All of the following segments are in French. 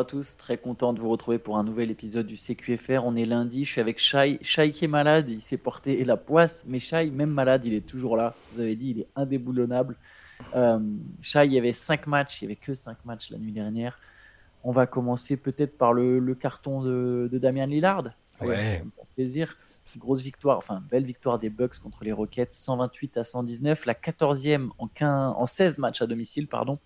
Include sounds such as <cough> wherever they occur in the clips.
à tous, très content de vous retrouver pour un nouvel épisode du CQFR. On est lundi, je suis avec Shai. Shai qui est malade, il s'est porté la poisse, mais Shai, même malade, il est toujours là. Vous avez dit, il est indéboulonnable. Euh, Shai, il y avait 5 matchs, il n'y avait que 5 matchs la nuit dernière. On va commencer peut-être par le, carton de, Damien Lillard. Ouais. Pour plaisir. Grosse victoire, enfin belle victoire des Bucks contre les Rockets, 128 à 119, la 14e en, 15, en 16 matchs à domicile, pardon.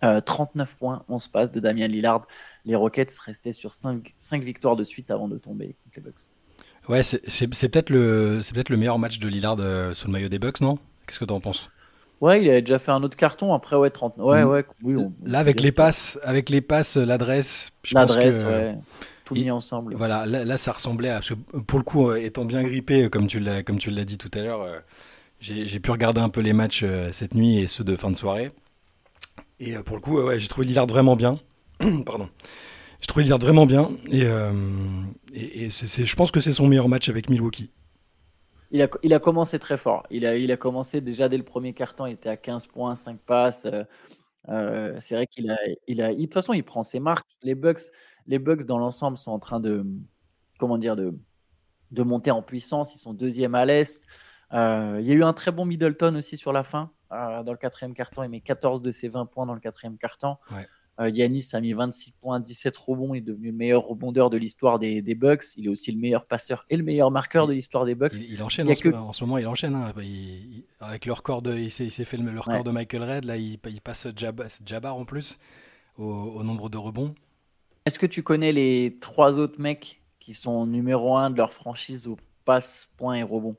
39 euh, points, 11 passes de Damien Lillard. Les Rockets restaient sur 5, 5 victoires de suite avant de tomber contre les Bucks. Ouais, c'est peut-être le, peut le meilleur match de Lillard euh, sous le maillot des Bucks, non? Qu'est-ce que tu en penses? Ouais, il avait déjà fait un autre carton. Après, ouais, 30. Ouais, mm. ouais. Oui, là, avec les, passes, avec les passes, l'adresse, l'adresse, ouais. Tout mis ensemble. Voilà, là, ça ressemblait à. Parce que pour le coup, euh, étant bien grippé, comme tu l'as, comme tu l'as dit tout à l'heure, j'ai pu regarder un peu les matchs cette nuit et ceux de fin de soirée. Et euh, pour le coup, ouais, j'ai trouvé Lillard vraiment bien. <clears throat> Pardon. J'ai trouvé Lillard vraiment bien. Et, euh, et, je pense que c'est son meilleur match avec Milwaukee. Il a, il a commencé très fort. Il a, il a commencé déjà dès le premier quart-temps. Il était à 15 points, 5 passes. Euh, c'est vrai qu'il a, il a. De toute façon, il prend ses marques. Les Bucks, les Bucks dans l'ensemble sont en train de. Comment dire de, de monter en puissance. Ils sont deuxième à l'Est. Il y a eu un très bon Middleton aussi sur la fin. Euh, dans le quatrième carton. Il met 14 de ses 20 points dans le quatrième carton. Euh, Yanis a mis 26 points, 17 rebonds. Il est devenu le meilleur rebondeur de l'histoire des, Bucks. Il est aussi le meilleur passeur et le meilleur marqueur de l'histoire des Bucks. Il, enchaîne en, ce, moment, il enchaîne. Hein. avec le record de, il s'est fait le, record de Michael Red. Là, il, passe Jabbar en plus au, nombre de rebonds. Est-ce que tu connais les trois autres mecs qui sont numéro un de leur franchise au passe, points et rebonds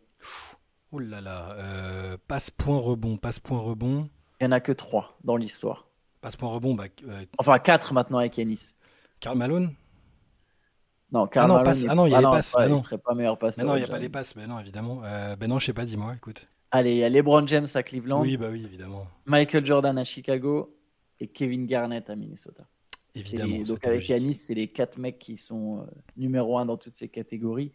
Ouh là là, euh, passe point rebond, passe point rebond. Il n'y en a que trois dans l'histoire. Passe point rebond, bah, euh, enfin quatre maintenant avec Yanis. Karl Malone? Non, Karl ah non, Malone. ah non, il y a les passes. Non. Il serait pas meilleur passeur. non, il n'y a pas les passes, mais non, évidemment. Euh, ben non, je sais pas, dis-moi, écoute. Allez, il y a LeBron James à Cleveland. Oui, bah oui, évidemment. Michael Jordan à Chicago et Kevin Garnett à Minnesota. Évidemment. donc avec Yanis, c'est les quatre mecs qui sont numéro un dans toutes ces catégories.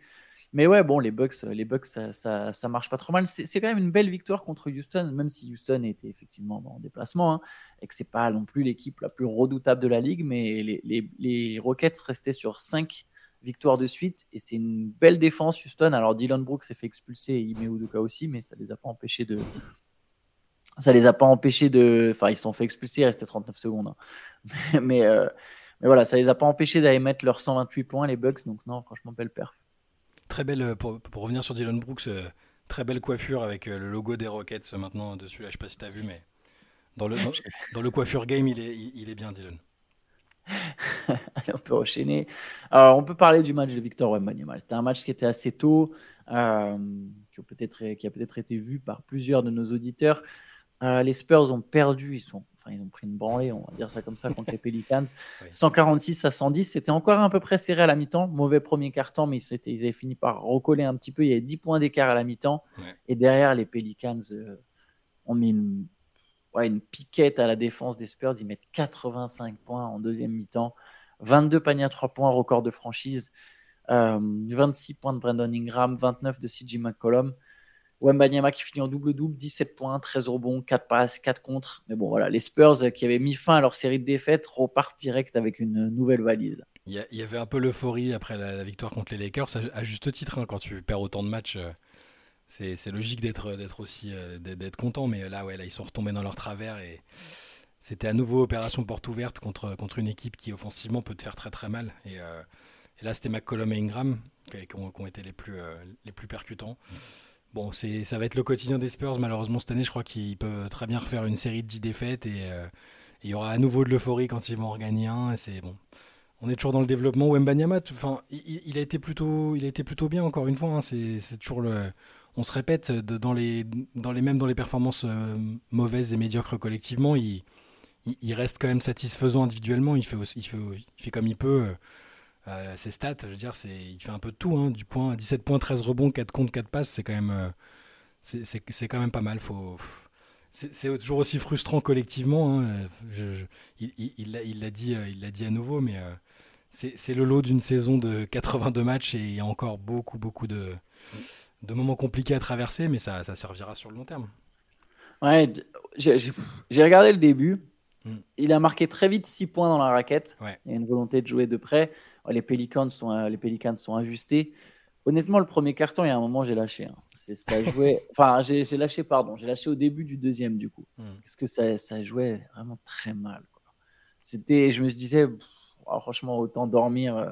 Mais ouais, bon, les Bucks, euh, les Bucks ça, marche pas trop mal. C'est quand même une belle victoire contre Houston, même si Houston était effectivement en déplacement hein, et que c'est pas non plus l'équipe la plus redoutable de la ligue. Mais les, Rockets restaient sur 5 victoires de suite et c'est une belle défense Houston. Alors Dylan Brooks s'est fait expulser et Ime Udoka aussi, mais ça les a pas empêchés de. Ça les a pas empêchés de. Enfin, ils sont fait expulser, il restait 39 secondes. Hein. <laughs> Mais, euh, mais, voilà, ça les a pas empêchés d'aller mettre leurs 128 points, les Bucks. Donc, non, franchement, belle perf. Très belle, euh, pour, revenir sur Dylan Brooks, euh, très belle coiffure avec euh, le logo des Rockets maintenant dessus. Là, je sais pas si tu as vu, mais dans le, <laughs> dans, le coiffure game, il est, il, est bien, Dylan. <laughs> Allez, on peut enchaîner. Alors, on peut parler du match de Victor Wembanyama. C'était un match qui était assez tôt, qui, a peut-être été vu par plusieurs de nos auditeurs. les Spurs ont perdu, ils sont ils ont pris une branlée, on va dire ça comme ça, contre les <laughs> Pelicans. 146 à 110, c'était encore à peu près serré à la mi-temps. Mauvais premier quart-temps, mais ils, ils, avaient fini par recoller un petit peu. Il y avait 10 points d'écart à la mi-temps. Et derrière, les Pelicans euh, ont mis une, une piquette à la défense des Spurs. Ils mettent 85 points en deuxième mi-temps. 22 paniers à 3 points, record de franchise. 26 euh, points de Brandon Ingram, 29 de CJ McCollum. Wembanyama qui finit en double-double, 17 points, 13 rebonds, 4 passes, 4 contre. Mais bon, voilà, les Spurs qui avaient mis fin à leur série de défaites repartent direct avec une nouvelle valise. Il y, avait un peu l'euphorie après la, victoire contre les Lakers, à, juste titre, hein, quand tu perds autant de matchs. Euh, c'est logique d'être aussi euh, d'être content, mais là, ouais, là, ils sont retombés dans leur travers et c'était à nouveau opération porte ouverte contre, contre une équipe qui offensivement peut te faire très très mal. Et, euh, là, c'était McCollum et Ingram qui, ont, été les plus, les plus percutants. Bon, ça va être le quotidien des Spurs. Malheureusement, cette année, je crois qu'ils peuvent très bien refaire une série de 10 défaites et euh, il y aura à nouveau de l'euphorie quand ils vont en gagner un. Et c'est bon. On est toujours dans le développement. Wembanyama, enfin, il, il, a été plutôt, il a été plutôt bien encore une fois. Hein. C'est, toujours le, on se répète dans les, dans les dans les performances euh, mauvaises et médiocres collectivement, il, il, reste quand même satisfaisant individuellement. Il fait, il fait, il fait comme il peut. Euh, euh, ses stats, je veux dire, il fait un peu de tout. Hein, du point, 17 points, 13 rebonds, 4 contre, 4 passes, c'est quand même, euh, quand même pas mal. C'est, toujours aussi frustrant collectivement. Hein, il, l'a dit, euh, dit à nouveau, mais c'est, le lot d'une saison de 82 matchs et il y a encore beaucoup, beaucoup de, moments compliqués à traverser, mais ça, ça servira sur le long terme. Ouais, j'ai regardé le début Mm. Il a marqué très vite 6 points dans la raquette. Il y a une volonté de jouer de près. Les Pelicans sont, euh, les Pelicans sont ajustés. Honnêtement, le premier carton, il y a un moment, j'ai lâché. Hein. Ça jouait... <laughs> enfin, j'ai lâché, pardon. J'ai lâché au début du deuxième, du coup. Mm. Parce que ça, ça, jouait vraiment très mal. C'était, je me disais, franchement, autant dormir euh,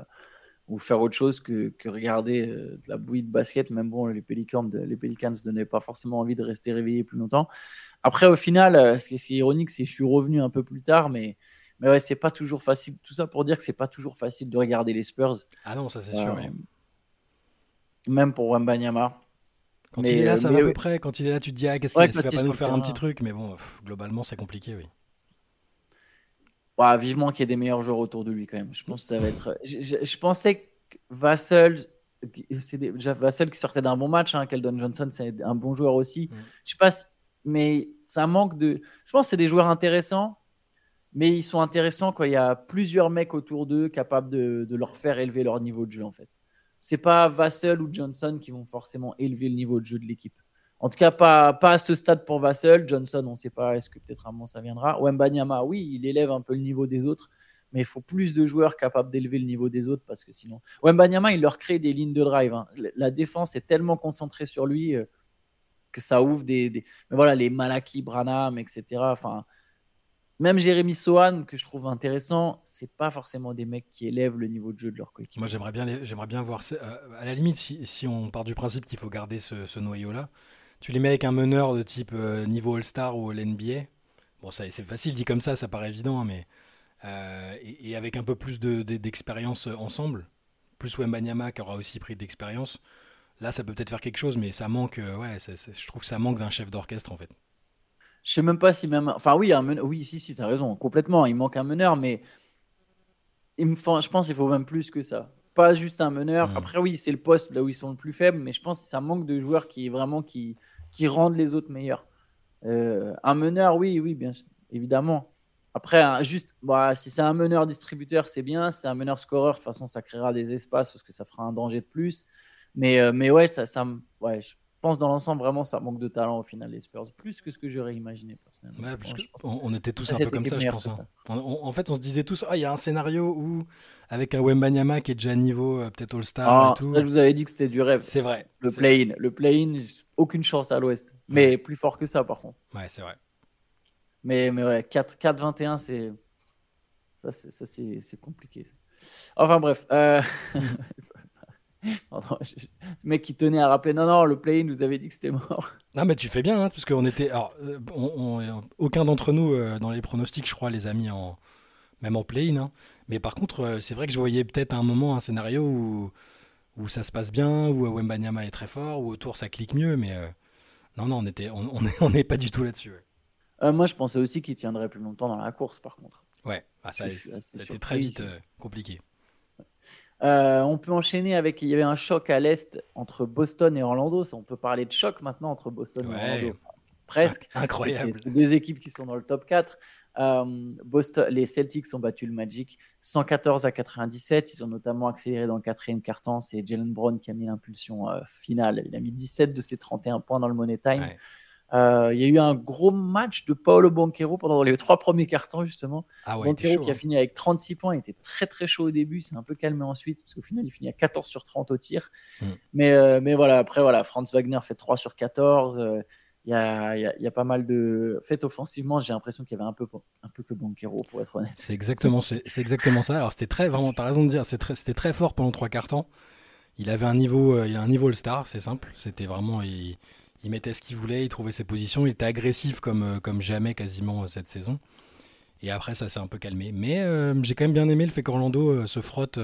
ou faire autre chose que, que regarder euh, de la bouillie de basket. Même bon, les Pelicans, les Pelicans ne donnaient pas forcément envie de rester réveillés plus longtemps. Après, au final, euh, ce qui est ironique, c'est que je suis revenu un peu plus tard, mais, mais ouais, c'est pas toujours facile. Tout ça pour dire que c'est pas toujours facile de regarder les Spurs. Ah non, ça c'est sûr. Euh, même pour Wembanyama. Quand il est là, ça va à peu près. Quand il est là, tu te dis, ah, qu'est-ce qu'il va pas nous faire un petit truc Mais bon, globalement, c'est compliqué, oui. Ouais, vivement qu'il y ait des meilleurs joueurs autour de lui, quand même. Je pense que ça va être. <laughs> Je, pensais que Vassell, c'est déjà Vassell qui sortait d'un bon match. Hein, Keldon Johnson, c'est un bon joueur aussi. Mm. Je sais pas mais ça manque de. Je pense que c'est des joueurs intéressants, mais ils sont intéressants quand il y a plusieurs mecs autour d'eux capables de, leur faire élever leur niveau de jeu, en fait. C'est pas Vassell ou Johnson qui vont forcément élever le niveau de jeu de l'équipe. En tout cas, pas, pas à ce stade pour Vassell. Johnson, on ne sait pas, est-ce que peut-être un moment ça viendra. Oui, il élève un peu le niveau des autres, mais il faut plus de joueurs capables d'élever le niveau des autres parce que sinon. Wembanyama, il leur crée des lignes de drive. Hein. La défense est tellement concentrée sur lui. Euh, que ça ouvre des, voilà, les Malaki, Branham, etc. Enfin, même Jérémy Sohan, que je trouve intéressant, c'est pas forcément des mecs qui élèvent le niveau de jeu de leur coéquipier. Moi, j'aimerais bien, j'aimerais bien voir. Euh, à la limite, si, on part du principe qu'il faut garder ce, noyau-là, tu les mets avec un meneur de type euh, niveau All-Star ou l'NBA. Bon, ça, c'est facile dit comme ça, ça paraît évident, hein, mais. Euh, et, avec un peu plus d'expérience de, ensemble, plus Wembanyama qui aura aussi pris d'expérience, Là, ça peut peut-être faire quelque chose, mais ça manque. Euh, ouais, je trouve que ça manque d'un chef d'orchestre en fait. Je sais même pas si même. Enfin, oui, un oui, si, si, tu as raison, complètement. Il manque un meneur, mais il me... je pense qu'il faut même plus que ça. Pas juste un meneur. Hmm. Après, oui, c'est le poste là où ils sont le plus faibles, mais je pense que ça manque de joueurs qui vraiment qui, qui rendent les autres meilleurs. Euh, un meneur, oui, oui, bien évidemment. Après, juste, bah, si c'est un meneur distributeur, c'est bien. Si c'est un meneur scoreur, de toute façon, ça créera des espaces parce que ça fera un danger de plus. Mais, euh, mais ouais, ça, ça, ouais, je pense dans l'ensemble, vraiment, ça manque de talent au final, les Spurs. Plus que ce que j'aurais imaginé, personnellement. on, était tous un peu comme ça, je pense. Hein. en fait, on se disait tous, ah, il y a un scénario où, avec un Wembanyama qui est déjà à niveau, euh, peut-être All-Star ah, je vous avais dit que c'était du rêve. C'est vrai. Le play-in. Le play-in, aucune chance à l'Ouest. Mais plus fort que ça, par contre. Ouais, c'est vrai. Mais, mais ouais, 4-21, c'est. Ça, c'est compliqué. Enfin, bref. Euh... <laughs> <laughs> Le mec qui tenait à rappeler non, non, le play-in nous avait dit que c'était mort. <laughs> Non, mais tu fais bien, hein, parce qu'on était. Alors, euh, on, aucun d'entre nous, euh, dans les pronostics, je crois, les a mis en. Même en play-in. Hein. Mais par contre, euh, c'est vrai que je voyais peut-être à un moment un scénario où, où ça se passe bien, où Wembanyama est très fort, où autour ça clique mieux, mais non, non, on était, on n'est pas du tout là-dessus. moi, je pensais aussi qu'il tiendrait plus longtemps dans la course, par contre. Ouais, ah, ça, a été très vite compliqué. Euh, on peut enchaîner avec. Il y avait un choc à l'Est entre Boston et Orlando. On peut parler de choc maintenant entre Boston et Orlando. Presque. Incroyable. Deux équipes qui sont dans le top 4. Euh, Boston, les Celtics ont battu le Magic 114 à 97. Ils ont notamment accéléré dans le quatrième quart-temps. C'est Jalen Brown qui a mis l'impulsion euh, finale. Il a mis 17 de ses 31 points dans le Money Time. Euh, il y a eu un gros match de Paolo Banquero pendant les trois premiers cartons, justement. Ah Banquero qui a hein. fini avec 36 points, il était très très chaud au début, c'est un peu calmé ensuite, parce qu'au final, il finit à 14 sur 30 au tir. Hmm. Mais, euh, mais voilà, après, voilà, Franz Wagner fait 3 sur 14. Euh, il y, a, y, a, y, a, pas mal de. Fait, offensivement, j'ai l'impresue qu'il y avait un peu, un peu que Banquero, pour être honnête. C'est exactement, c'est, exactement ça. Alors, c'était très, vraiment, t'as raison de dire, c'était très, très fort pendant trois quarts Il avait un niveau, il a un niveau All-Star, c'est simple. C'était vraiment. Il, il mettait ce qu'il voulait, il trouvait ses positions, il était agressif comme, euh, comme jamais quasiment euh, cette saison. Et après, ça s'est un peu calmé. Mais euh, j'ai quand même bien aimé le fait qu'Orlando se frotte,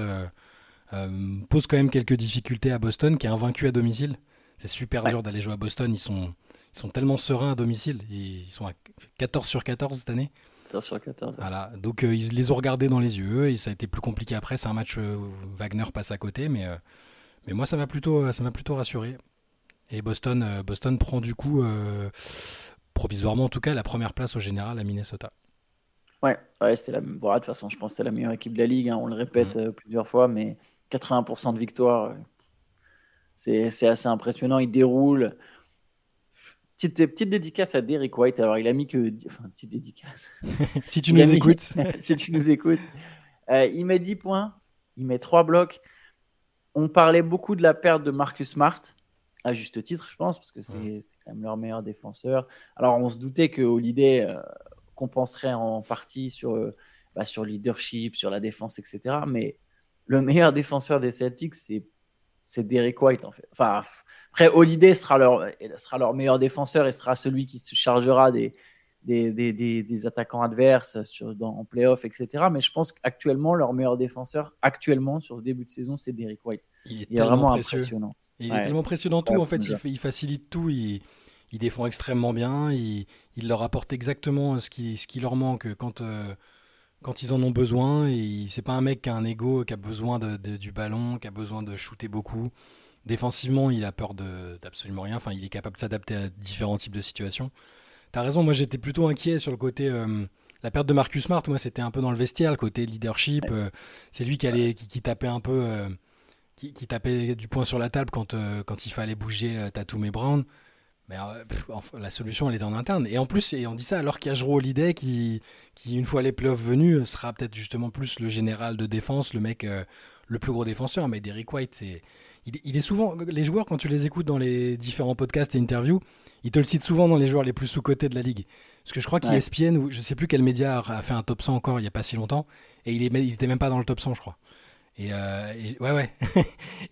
pose quand même quelques difficultés à Boston, qui est invaincu à domicile. C'est super dur d'aller jouer à Boston. Ils sont, ils sont tellement sereins à domicile. Ils sont à 14 sur 14 cette année. 14 sur 14. Voilà. Donc ils les ont regardés dans les yeux et ça a été plus compliqué après. C'est un match où Wagner passe à côté, mais, mais moi ça m'a plutôt, ça m'a plutôt rassuré. Et Boston, euh, Boston prend du coup, euh, provisoirement en tout cas, la première place au général à Minnesota. Ouais, ouais c'est la... Bon, de toute façon, je pense que c'est la meilleure équipe de la ligue. Hein, on le répète mm. euh, plusieurs fois, mais 80% de victoire, c'est assez impressionnant. Ils déroulent. Petite, petite dédicace à Derek White. Alors, il a mis que. Enfin, petite dédicace. <laughs> <laughs> si tu nous écoutes. si tu nous écoutes. Il met 10 points. Il met 3 blocs. On parlait beaucoup de la perte de Marcus Smart, à juste titre, je pense, parce que c'était quand même leur meilleur défenseur. Alors, on se doutait que Holiday euh, compenserait en partie sur, euh, bah, sur le leadership, sur la défense, etc. Mais le <laughs> meilleur défenseur des Celtics, c'est c'est Derek White en fait. Enfin, après, Holiday sera leur, sera leur meilleur défenseur et sera celui qui se chargera des, des, des, des, attaquants adverses sur, dans, en playoff, etc. Mais je pense qu'actuellement, leur meilleur défenseur, actuellement, sur ce début de saison, c'est Derek White. Il est, vraiment impressionnant. Il est tellement impressionnant tout. En fait, il, il, facilite tout. Il, il, défend extrêmement bien. Il, il leur apporte exactement ce qui, ce qui leur manque quand. Euh, quand ils en ont besoin. Et c'est pas un mec qui a un ego, qui a besoin de, du ballon, qui a besoin de shooter beaucoup. Défensivement, il a peur d'absolument rien. Enfin, il est capable de s'adapter à différents types de situations. T'as raison, moi j'étais plutôt inquiet sur le côté. Euh, la perte de Marcus Smart, moi c'était un peu dans le vestiaire, le côté leadership. Euh, c'est lui qui, allait, qui, tapait un peu. Euh, qui, qui, tapait du poing sur la table quand, quand il fallait bouger Tatum et Brown. Mais euh, la solution, elle est en interne. Et en plus, et on dit ça alors qu'il y a Jero Holiday qui, qui, une fois les playoffs venus, sera peut-être justement plus le général de défense, le mec, euh, le plus gros défenseur. Mais Derrick White, c'est, il, est souvent. Les joueurs, quand tu les écoutes dans les différents podcasts et interviews, ils te le citent souvent dans les joueurs les plus sous-cotés de la ligue. Parce que je crois qu'ESPN, ou je sais plus quel média a fait un top 100 encore il n'y a pas si longtemps, et il, est, il était même pas dans le top 100, je crois. Et, euh, ouais, ouais.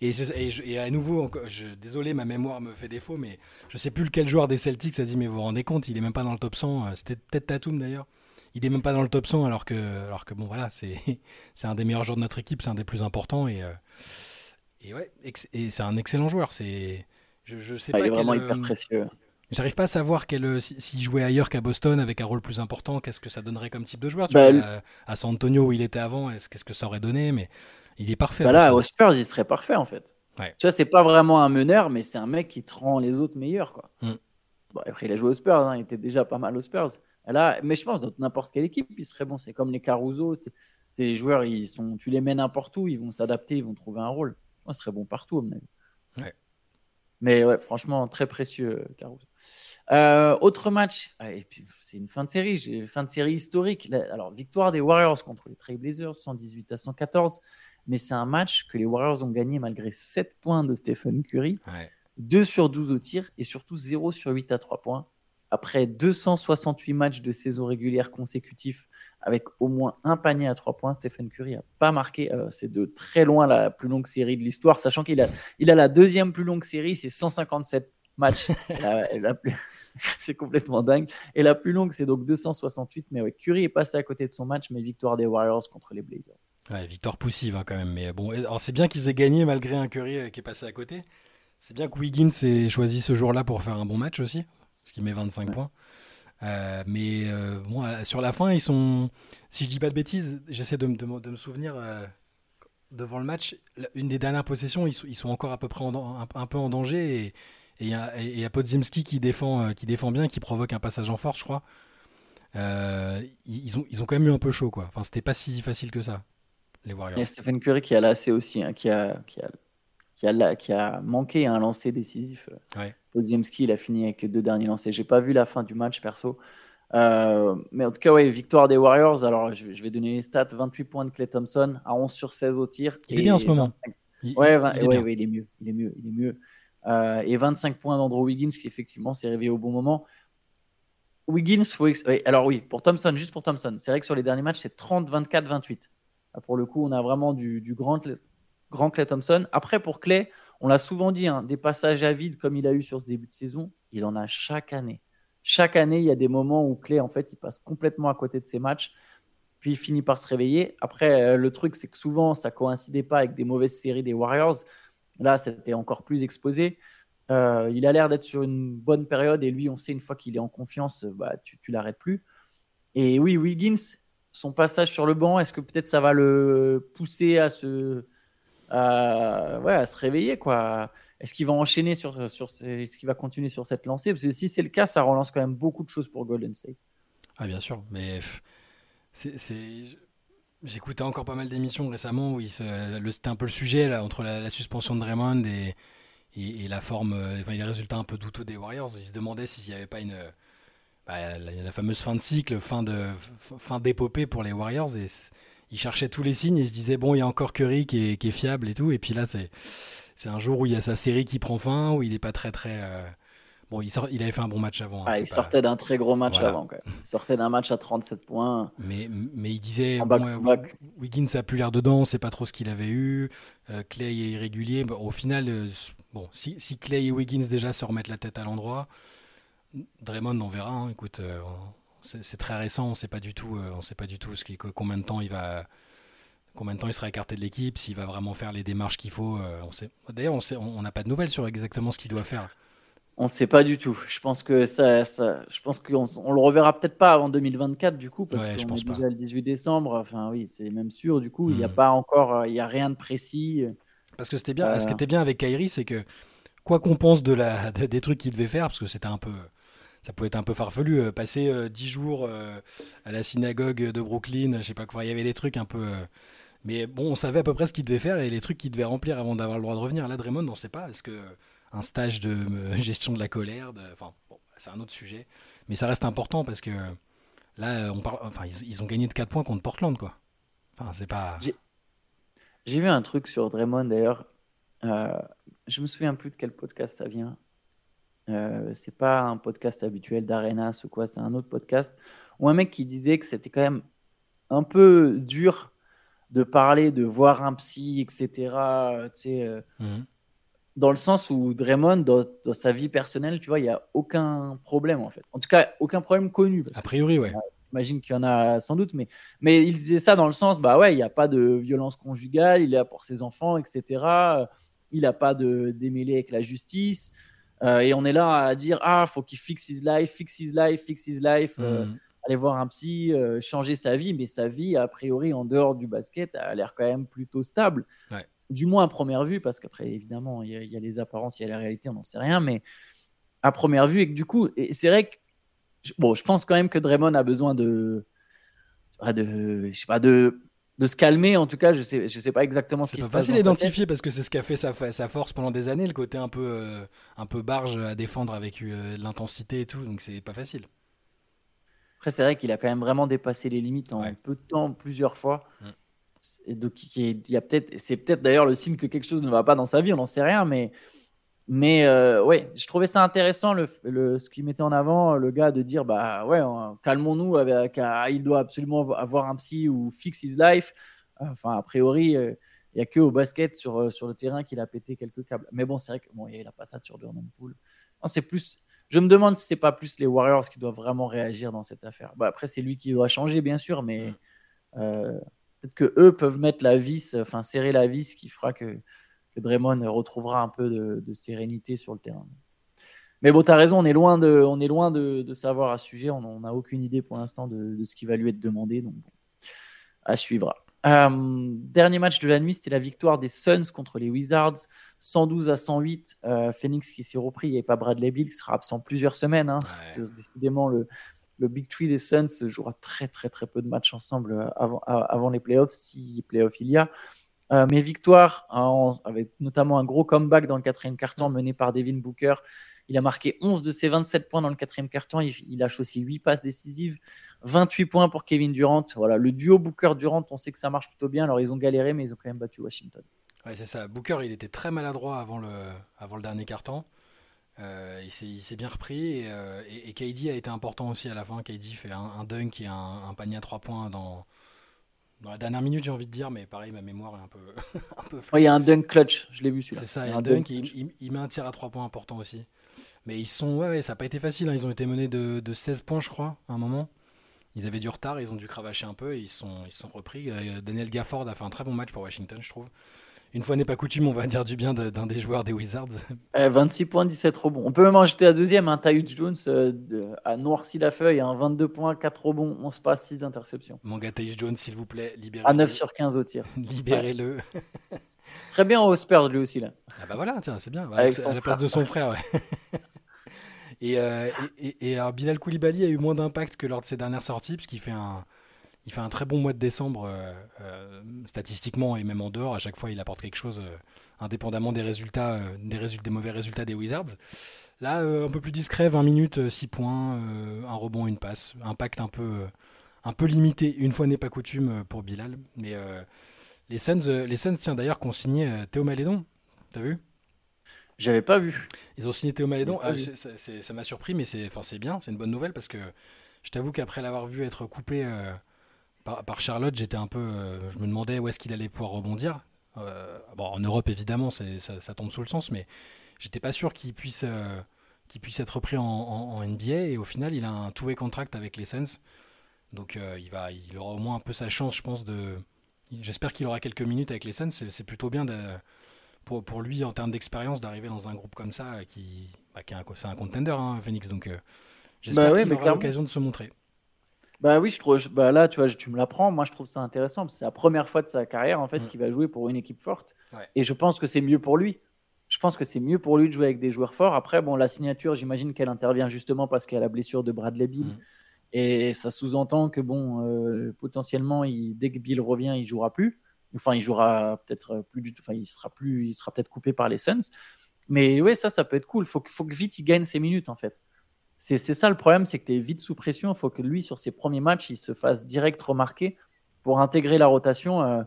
<laughs> et, à nouveau, je, désolé, ma mémoire me fait défaut, mais je sais plus lequel joueur des Celtics a dit, mais vous vous rendez compte, il est même pas dans le top 100. Euh, c'était peut-être Tatum d'ailleurs. Il est même pas dans le top 100 alors que, alors que bon, voilà, <laughs> c'est un des meilleurs joueurs de notre équipe, c'est un des plus importants et, euh, et ouais, et c'est un excellent joueur. C'est, je, je sais ah, pas. Il est vraiment hyper précieux. J'arrive pas à savoir s'il si, jouait ailleurs qu'à Boston avec un rôle plus important, qu'est-ce que ça donnerait comme type de joueur. Tu bah, vois, à, San Antonio où il était avant, qu'est-ce que ça aurait donné Mais il est parfait. Bah là, aux Spurs, il serait parfait en fait. Tu vois, c'est pas vraiment un meneur, mais c'est un mec qui te rend les autres meilleurs. Quoi. Mm. Bon, après, il a joué aux Spurs, hein, il était déjà pas mal aux Spurs. Là, mais je pense dans n'importe quelle équipe, il serait bon. C'est comme les Caruso. Ces joueurs, ils sont, tu les mets n'importe où, ils vont s'adapter, ils vont trouver un rôle. Il serait bon partout, à mon avis. Mais ouais, franchement, très précieux, Caruso. Euh, autre match, c'est une fin de série, fin de série historique. Alors, victoire des Warriors contre les Trailblazers, 118 à 114 mais c'est un match que les Warriors ont gagné malgré 7 points de Stephen Curry, 2 sur 12 au tir et surtout 0 sur 8 à 3 points. Après 268 matchs de saison régulière consécutifs avec au moins un panier à 3 points, Stephen Curry n'a pas marqué. Euh, c'est de très loin la plus longue série de l'histoire, sachant qu'il a, il a la deuxième plus longue série, c'est 157 matchs. <laughs> <laughs> c'est complètement dingue. Et la plus longue, c'est donc 268. Mais ouais, Curry est passé à côté de son match, mais victoire des Warriors contre les Blazers. Ouais, victoire poussive hein, quand même. Mais bon, alors c'est bien qu'ils aient gagné malgré un Curry euh, qui est passé à côté. C'est bien que Wiggins ait choisi ce jour-là pour faire un bon match aussi, parce qu'il met 25 points. Euh, mais euh, bon, sur la fin, ils sont. Si je dis pas de bêtises, j'essaie de, de, me souvenir devant le match. Une des dernières possessions, ils sont, ils sont encore à peu près un, peu en danger et il y, a Podzimski qui défend, qui défend bien, qui provoque un passage en force, je crois. ils, ont, ils ont quand même eu un peu chaud, quoi. Enfin, c'était pas si facile que ça. Il y a Stephen Curry qui a lassé aussi, hein, qui, a, qui, a, qui, a, qui a manqué un lancer décisif. Ouais. il a fini avec les deux derniers lancers. J'ai pas vu la fin du match perso. Euh, mais en tout cas, ouais, victoire des Warriors. Alors, je, vais donner les stats 28 points de Clay Thompson à 11 sur 16 au tir. Il est bien en ce moment. Il, ouais, il, est il, est mieux. Il est mieux. Il est mieux. Euh, et 25 points d'Andrew Wiggins qui, effectivement, s'est réveillé au bon moment. Wiggins, faut alors oui, pour Thompson, juste pour Thompson, c'est vrai que sur les derniers matchs, c'est 30, 24, 28. Pour le coup, on a vraiment du, grand, grand Clay Thompson. Après, pour Clay, on l'a souvent dit, hein, des passages à vide comme il a eu sur ce début de saison, il en a chaque année. Chaque année, il y a des moments où Clay, en fait, il passe complètement à côté de ses matchs, puis il finit par se réveiller. Après, euh, le truc, c'est que souvent, ça coïncidait pas avec des mauvaises séries des Warriors. Là, c'était encore plus exposé. Euh, il a l'air d'être sur une bonne période et lui, on sait une fois qu'il est en confiance, bah, tu, tu l'arrêtes plus. Et oui, Wiggins, son passage sur le banc, est-ce que peut-être ça va le pousser à se, à, se réveiller quoi? Est-ce qu'il va enchaîner sur, sur est-ce qu'il va continuer sur cette lancée? Parce que si c'est le cas, ça relance quand même beaucoup de choses pour Golden State. Ah bien sûr, mais c'est, j'écoutais encore pas mal d'émissions récemment où c'était un peu le sujet là, entre la, suspension de Draymond et, la forme, enfin, les résultats un peu douteux des Warriors. Ils se demandaient s'il n'y avait pas une bah, la, fameuse fin de cycle, fin de fin d'épopée pour les Warriors et ils cherchaient tous les signes et ils se disaient bon il y a encore Curry qui est, fiable et tout et puis là c'est c'est un jour où il y a sa série qui prend fin où il n'est pas très très Bon, il, sort, il avait fait un bon match avant. Hein, ah, il sortait d'un très gros match avant. Il sortait d'un match à 37 points. Mais, mais il disait bon, Wiggins a plus l'air dedans, on sait pas trop ce qu'il avait eu. Euh, Clay est irrégulier. au final, euh, bon, si, si, Clay et Wiggins déjà se remettent la tête à l'endroit, Draymond, on verra. Hein, écoute, euh, c'est très récent, on sait pas du tout, on sait pas du tout ce qui, combien de temps il va. Combien de temps il sera écarté de l'équipe, s'il va vraiment faire les démarches qu'il faut. on sait. D'ailleurs, on n'a pas de nouvelles sur exactement ce qu'il doit faire. On ne sait pas du tout. Je pense que ça, je pense qu'on on le reverra peut-être pas avant 2024 du coup parce qu'on est déjà le 18 décembre. Enfin oui, c'est même sûr. Du coup, il n'y a hmm. pas encore, il y a rien de précis. Parce que c'était bien. Ce qui euh. était bien avec Kyrie, c'est que quoi qu'on pense de la des trucs qu'il devait faire, parce que c'était un peu, ça pouvait être un peu farfelu, euh, passer euh, dix 10 jours à la synagogue de Brooklyn, je sais pas quoi. Il y avait des trucs un peu. mais bon, on savait à peu près ce qu'il devait faire et les trucs qu'il devait remplir avant d'avoir le droit de revenir. Là, Draymond, on ne sait pas. Est-ce que un stage de euh, <laughs> gestion de la colère. enfin, bon, c'est un autre sujet. Mais ça reste important parce que là, on parle, enfin, ils, ont gagné de 4 points contre Portland, quoi. Enfin, c'est pas. J'ai vu un truc sur Draymond d'ailleurs. Euh, je me souviens plus de quel podcast ça vient. Euh, c'est pas un podcast habituel d'Arenas ou quoi, c'est un autre podcast. Ou un mec qui disait que c'était quand même un peu dur de parler, de voir un psy, etc. Euh, mhm dans le sens où Draymond, dans, sa vie personnelle, tu vois, il n'y a aucun problème en fait. En tout cas, aucun problème connu. a priori, ouais. J'imagine qu'il y en a sans doute, mais, mais il disait ça dans le sens, bah ouais, il n'y a pas de violence conjugale, il est là pour ses enfants, etc. Il n'a pas de démêlé avec la justice. Euh, et on est là à dire, ah, faut qu'il fixe his life, fixe his life, fixe his life. Euh, mm. aller voir un psy, euh, changer sa vie, mais sa vie, a priori, en dehors du basket, a l'air quand même plutôt stable. Ouais du moins à première vue, parce qu'après, évidemment, il y, a les apparences, il y a la réalité, on n'en sait rien, mais à première vue, et que du coup, c'est vrai que, bon, je pense quand même que Draymond a besoin de, de je sais pas, de, de se calmer, en tout cas, je sais, je sais pas exactement ce qui se passe. C'est facile à identifier parce que c'est ce qui a fait sa, sa, force pendant des années, le côté un peu, euh, un peu barge à défendre avec euh, l'intensité et tout, donc c'est pas facile. Après, c'est vrai qu'il a quand même vraiment dépassé les limites en peu de temps, plusieurs fois. Mm donc, il y a peut-être, c'est peut-être d'ailleurs le signe que quelque chose ne va pas dans sa vie, on n'en sait rien, mais, mais euh, ouais, je trouvais ça intéressant le, ce qu'il mettait en avant, le gars, de dire bah ouais, calmons-nous, avec, il doit absolument avoir un psy ou fix his life. Enfin, a priori, euh, il n'y a que au basket sur, euh, sur le terrain qu'il a pété quelques câbles. Mais bon, c'est vrai qu'il bon, y a la patate sur Jordan Poole. c'est plus. Je me demande si c'est pas plus les Warriors qui doivent vraiment réagir dans cette affaire. Bah, après, c'est lui qui doit changer, bien sûr, mais peut-être que eux peuvent mettre la vis, enfin serrer la vis, qui fera que, que Draymond retrouvera un peu de, sérénité sur le terrain. Mais bon, tu as raison, on est loin de, on est loin de, savoir à ce sujet. On n'a aucune idée pour l'instant de, ce qui va lui être demandé. Donc, à suivre. Euh, dernier match de la nuit, c'était la victoire des Suns contre les Wizards, 112 à 108. Euh, Phoenix qui s'est repris, il n'y avait pas Bradley Bill qui sera absent plusieurs semaines. Hein. Décidément, le, le Big Tree des Suns jouera très très très peu de matchs ensemble euh, avant, avant les playoffs, si playoffs il y a. Euh, mais victoire, avec notamment un gros comeback dans le quatrième carton mené par Devin Booker. Il a marqué 11 de ses 27 points dans le quatrième carton. Il, il lâche aussi 8 passes décisives. 28 points pour Kevin Durant. Voilà, le duo Booker-Durant, on sait que ça marche plutôt bien. Alors, ils ont galéré, mais ils ont quand même battu Washington. Ouais, c'est ça. Booker, il était très maladroit avant le dernier carton. Euh, il s'est bien repris euh, et, KD a été important aussi à la fin. KD fait un, dunk et un, panier à 3 points dans, dans la dernière minute, j'ai envie de dire, mais pareil, ma mémoire est un peu, <laughs> un peu Il y a un dunk clutch, je l'ai vu celui-là. C'est ça, il y a un, dunk, il, met un tir à 3 points important aussi. Mais ils sont, ouais, ça n'a pas été facile. Hein. Ils ont été menés de, de, 16 points, je crois, à un moment. Ils avaient du retard, ils ont dû cravacher un peu et ils sont, ils sont repris. Euh, Daniel Gafford a fait un très bon match pour Washington, je trouve une fois n'est pas coutume, on va dire du bien d'un des joueurs des Wizards. <laughs> 26 points, 17 rebonds. On peut même en ajouter la deuxième. Hein, Tyus Jones euh, a noirci la feuille. Hein, 22 points, 4 rebonds, 11 passes, 6 interceptions. Mon gars Tyus Jones, s'il vous plaît, libérez-le. À 9 sur 15 au tir. <laughs> Libérez-le. Très bien au Spurs, lui aussi. là. Ah bah voilà, tiens, c'est bien. à la place de son frère, ouais. <laughs> et, euh, et, et, alors Bilal Koulibaly a eu moins d'impact que lors de ses dernières sorties, puisqu'il fait un il fait un très bon mois de décembre statistiquement et même en dehors. À chaque fois, il apporte quelque chose, indépendamment des résultats, des résultats, des mauvais résultats des Wizards. Là, un peu plus discret, 20 minutes, 6 points, un rebond, une passe, impact un peu, un peu limité. Une fois n'est pas coutume pour Bilal, mais les Suns, les Suns, tiens d'ailleurs, qu'on signé Théo Malédon. T'as vu? J'avais pas vu. Ils ont signé Théo Malédon. Ah, ça m'a surpris, mais c'est bien, c'est une bonne nouvelle parce que je t'avoue qu'après l'avoir vu être coupé euh, par, Charlotte, j'étais un peu. Euh, je me demandais où est-ce qu'il allait pouvoir rebondir. Euh, bon, en Europe, évidemment, ça, ça, tombe sous le sens, mais j'étais pas sûr qu'il puisse, qu'il puisse être repris en, NBA. Et au final, il a un two-way contract avec les Suns. Donc il, va, il aura au moins un peu sa chance, je pense, de. J'espère qu'il aura quelques minutes avec les Suns. C'est plutôt bien de pour, pour lui, en termes d'expérience, d'arriver dans un groupe comme ça, euh, qui, bah, qui est un, un contender, hein, Phoenix. Donc, euh, j'espère bah qu'il aura l'occasion de se montrer. Bah oui, je trouve. Bah là, tu vois, tu me l'apprends. Moi, je trouve ça intéressant. C'est la première fois de sa carrière en fait mm. qu'il va jouer pour une équipe forte. Et je pense que c'est mieux pour lui. Je pense que c'est mieux pour lui de jouer avec des joueurs forts. Après, bon, la signature, j'imagine qu'elle intervient justement parce qu'il y a la blessure de Bradley Bill. Mm. Et ça sous-entend que bon, euh, potentiellement, il, dès que Bill revient, il jouera plus. Enfin, il jouera peut-être plus du tout. Enfin, il sera plus, il sera peut-être coupé par les Suns. Mais oui, ça, ça peut être cool. Faut, faut que vite il gagne ses minutes en fait. C'est ça le problème, c'est que tu es vite sous pression. Il faut que lui, sur ses premiers matchs, il se fasse direct remarquer pour intégrer la rotation. Euh,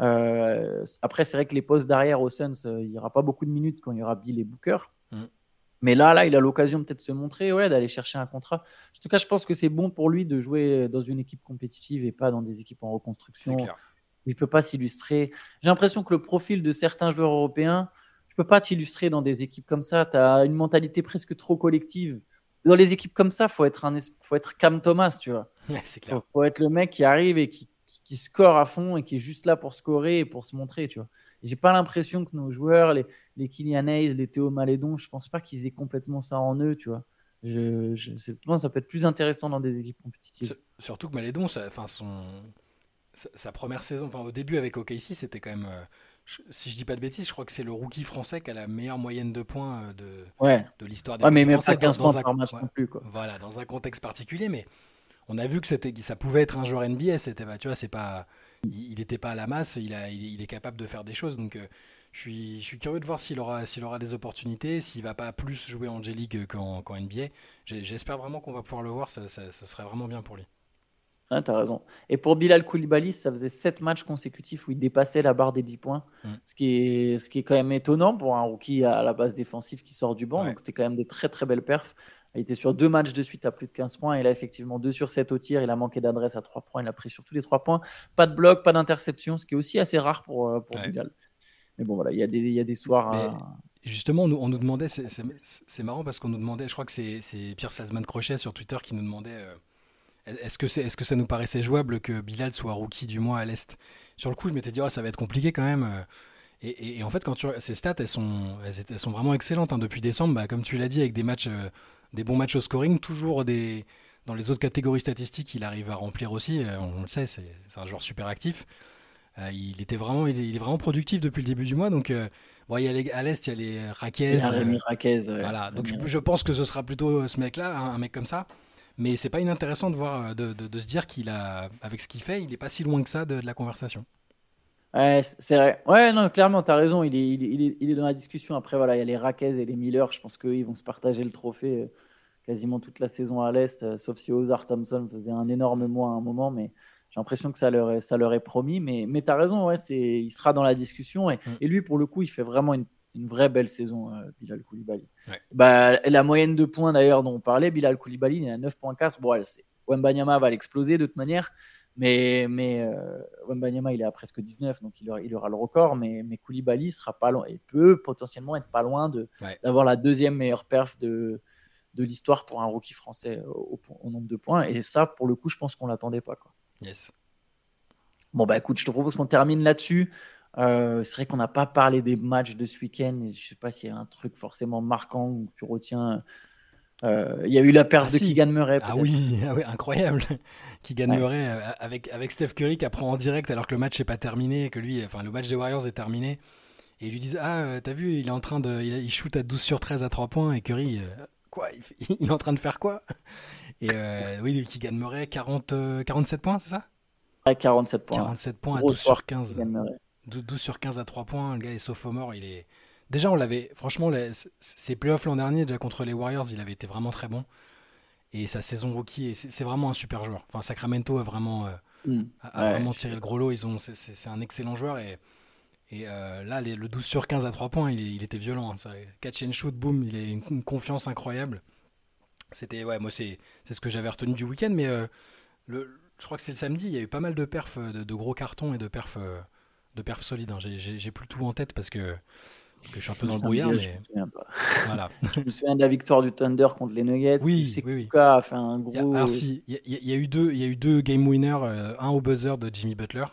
euh, après, c'est vrai que les postes d'arrière aux Suns, euh, il n'y aura pas beaucoup de minutes quand il y aura Bill et Booker. Mm. Mais là, là, il a l'occasion peut-être de se montrer, ouais, d'aller chercher un contrat. En tout cas, je pense que c'est bon pour lui de jouer dans une équipe compétitive et pas dans des équipes en reconstruction il ne peut pas s'illustrer. J'ai l'impression que le profil de certains joueurs européens, tu peux pas t'illustrer dans des équipes comme ça. Tu as une mentalité presque trop collective. Dans les équipes comme ça, faut être un, faut être Cam Thomas, tu vois. c'est clair. Faut, être le mec qui arrive et qui, qui, score à fond et qui est juste là pour scorer et pour se montrer, tu vois. J'ai pas l'impression que nos joueurs, les, les Kylian Hayes, les Théo Malédon, je pense pas qu'ils aient complètement ça en eux, tu vois. Je, je, ça peut être plus intéressant dans des équipes compétitives. Surtout que Malédon, ça, enfin son, sa, première saison, enfin au début avec OKC, c'était quand même, euh, si je dis pas de bêtises, je crois que c'est le rookie français qui a la meilleure moyenne de points euh, de, de l'histoire des ouais, mais même pas 15 points par match non plus. Quoi. Voilà, dans un contexte particulier, mais on a vu que c'était, ça pouvait être un joueur NBA. C'était, tu vois, c'est pas, il n'était pas à la masse. Il, a, il, est capable de faire des choses. Donc, euh, je suis, je suis curieux de voir s'il aura, s'il aura des opportunités, s'il va pas plus jouer en G-League qu'en, NBA. J'espère vraiment qu'on va pouvoir le voir. Ça, ça, ça serait vraiment bien pour lui. Ah, t'as raison. Et pour Bilal Koulibaly, ça faisait 7 matchs consécutifs où il dépassait la barre des 10 points. Mm. Ce, qui est, ce qui est quand même étonnant pour un rookie à la base défensive qui sort du banc. Donc c'était quand même des très très belles perfs. Il était sur deux matchs de suite à plus de 15 points. Et là, effectivement, 2 sur 7 au tir. Il a manqué d'adresse à 3 points. Il a pris sur tous les 3 points. Pas de bloc, pas d'interception, ce qui est aussi assez rare pour, euh, pour Bilal. Mais bon, voilà, il y a des, il y a des soirs. Justement, on nous, on nous demandait, c'est marrant parce qu'on nous demandait, je crois que c'est Pierre Salzman Crochet sur Twitter qui nous demandait. Euh, est-ce que, est, que ça nous paraissait jouable que Bilal soit rookie du mois à l'Est? Sur le coup, je m'étais dit, oh, ça va être compliqué quand même. Euh. Et, en fait, quand tu ces stats, elles sont, elles, sont vraiment excellentes. Hein. Depuis décembre, bah, comme tu l'as dit, avec des matchs, euh, des bons matchs au scoring, toujours des, dans les autres catégories statistiques, il arrive à remplir aussi. Euh, on, le sait, c'est un joueur super actif. il était vraiment, il est, vraiment productif depuis le début du mois. Donc, bon, il y a à l'est, il y a les Raquez. Raquez. Voilà. Donc, je, je, pense que ce sera plutôt ce mec-là, un mec comme ça. Mais c'est pas inintéressant de voir, euh, de, de, se dire qu'il a, avec ce qu'il fait, il n'est pas si loin que ça de, la conversation. Ouais, c'est vrai. Ouais, non, clairement, tu as raison. Il est, il, est, il est, dans la discussion. Après, voilà, il y a les Raquez et les Miller. Je pense qu'ils vont se partager le trophée euh, quasiment toute la saison à l'Est, euh, sauf si Ozar Thompson faisait un énorme mois à un moment. Mais j'ai l'impression que ça leur est, ça leur est promis. Mais, mais tu as raison, ouais, il sera dans la discussion. Et, mm. et, lui, pour le coup, il fait vraiment une une vraie belle saison, euh, Bilal Koulibaly. Bah, la moyenne de points d'ailleurs dont on parlait, Bilal Koulibaly, il est à 9.4. Bon, Wembanyama va l'exploser de toute manière, mais, mais euh, Wembanyama, il est à presque 19, donc il aura, il aura le record, mais, mais Koulibaly sera pas loin, et peut potentiellement être pas loin de, d'avoir la deuxième meilleure perf de, de l'histoire pour un rookie français au, nombre de points. Et ça, pour le coup, je pense qu'on l'attendait pas. Quoi. Yes. Bon, bah écoute, je te propose qu'on termine là-dessus. Euh, c'est vrai qu'on n'a pas parlé des matchs de ce week-end. Je ne sais pas s'il y a un truc forcément marquant où tu retiens. Euh, il y a eu la perte ah, de Keegan Murray. Ah oui, <laughs> ah oui, incroyable. <laughs> Keegan Murray euh, avec, avec Steph Curry qui apprend en direct alors que le match n'est pas terminé, que lui, enfin le match des Warriors est terminé. Et ils lui disent Ah, t'as vu, il est en train de. Il, shoot à 12 sur 13 à 3 points. Et Curry, quoi <laughs> il, est en train de faire quoi? Et oui, Keegan Murray, 40, 47 points, c'est ça? 47 points. 47 points à 12 sur 15. 12 sur 15 à 3 points. Le gars est sophomore. Il est... Déjà, on l'avait. Franchement, ses playoffs l'an dernier, déjà contre les Warriors, il avait été vraiment très bon. Et sa saison rookie, c'est vraiment un super joueur. Enfin, Sacramento a vraiment, euh, hmm. a, vraiment tiré le gros lot. C'est un excellent joueur. Et, et euh, là, le 12 sur 15 à 3 points, il, était violent. Hein, catch and shoot, boom, il a une, une confiance incroyable. C'était, ouais, moi, c'est ce que j'avais retenu du week-end. Mais euh, le, je crois que c'est le samedi, il y a eu pas mal de perfs, de, gros cartons et de perfs, de perfs solides. Hein. J'ai plus tout en tête parce que que je suis un peu dans le brouillard, mais. <laughs> voilà. <laughs> je me souviens de la victoire du Thunder contre les Nuggets. Oui, oui, oui. a fait un gros. Il y a, alors, si, il y, a, eu deux, il y a eu deux game winners, euh, un au buzzer de Jimmy Butler,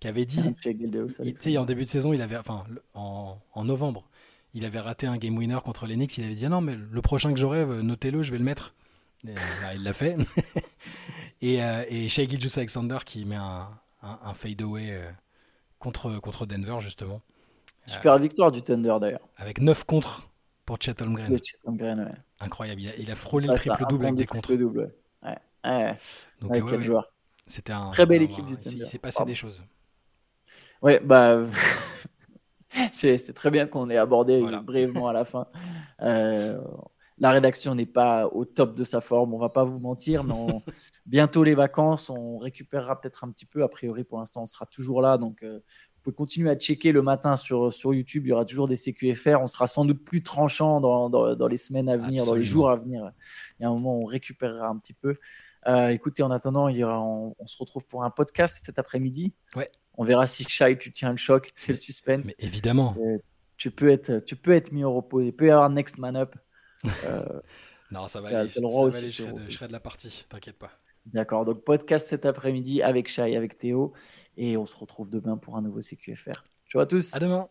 qui avait dit. Tu sais, en début de saison, il avait, enfin, en, en, novembre, il avait raté un game winner contre les Knicks. Il avait dit ah non, mais le prochain que j'aurai, euh, notez-le, je vais le mettre. il l'a fait. <laughs> et, euh, et Shea Alexander qui met un, un, un fade away euh, contre, contre Denver, justement. Super victoire du Thunder d'ailleurs. Avec 9 contre pour Chet Holmgren. ouais. Incroyable, il a, frôlé le triple-double avec des contre. Double, ouais. Ouais. Donc, C'était un. Très belle équipe du Thunder. Il s'est passé des choses. Ouais, bah. <laughs> c'est très bien qu'on ait abordé brièvement à la fin. Euh, la rédaction n'est pas au top de sa forme, on va pas vous mentir, mais <laughs> bientôt les vacances, on récupérera peut-être un petit peu. A priori, pour l'instant, on sera toujours là, donc euh, pouvez continuer à checker le matin sur, sur YouTube. Il y aura toujours des CQFR. On sera sans doute plus tranchant dans, dans, les semaines à venir, dans les jours à venir. Il y a un moment où on récupérera un petit peu. Euh, écoutez, en attendant, il y aura, on, se retrouve pour un podcast cet après-midi. Ouais. On verra si Shai, tu tiens le choc. C'est le suspense. Mais évidemment. Tu peux, être, tu peux être mis au repos. Il peut y avoir Next Man Up. Euh, non, ça va aller. Ça va aller je, serai de, la partie. T'inquiète pas. D'accord. Donc, podcast cet après-midi avec Shai, avec Théo. Et on se retrouve demain pour un nouveau CQFR. Ciao à tous. À demain.